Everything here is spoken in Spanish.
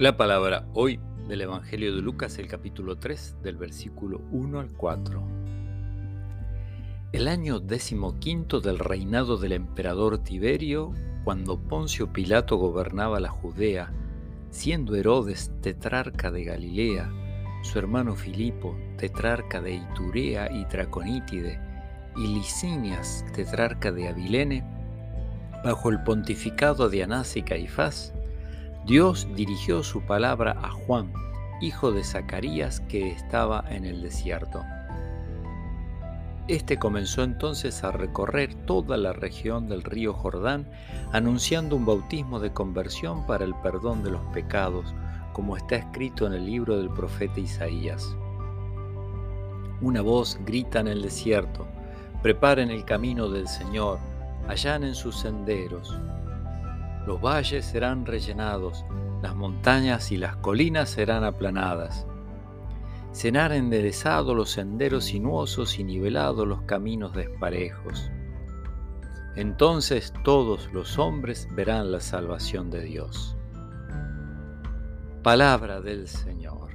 La palabra hoy del Evangelio de Lucas, el capítulo 3, del versículo 1 al 4. El año decimoquinto del reinado del emperador Tiberio, cuando Poncio Pilato gobernaba la Judea, siendo Herodes tetrarca de Galilea, su hermano Filipo, tetrarca de Iturea y Traconítide, y Licinias, tetrarca de Abilene, bajo el pontificado de Anás y Caifás, Dios dirigió su palabra a Juan, hijo de Zacarías, que estaba en el desierto. Este comenzó entonces a recorrer toda la región del río Jordán, anunciando un bautismo de conversión para el perdón de los pecados, como está escrito en el libro del profeta Isaías. Una voz grita en el desierto, preparen el camino del Señor, allanen sus senderos. Los valles serán rellenados, las montañas y las colinas serán aplanadas. Serán enderezados los senderos sinuosos y nivelados los caminos desparejos. Entonces todos los hombres verán la salvación de Dios. Palabra del Señor.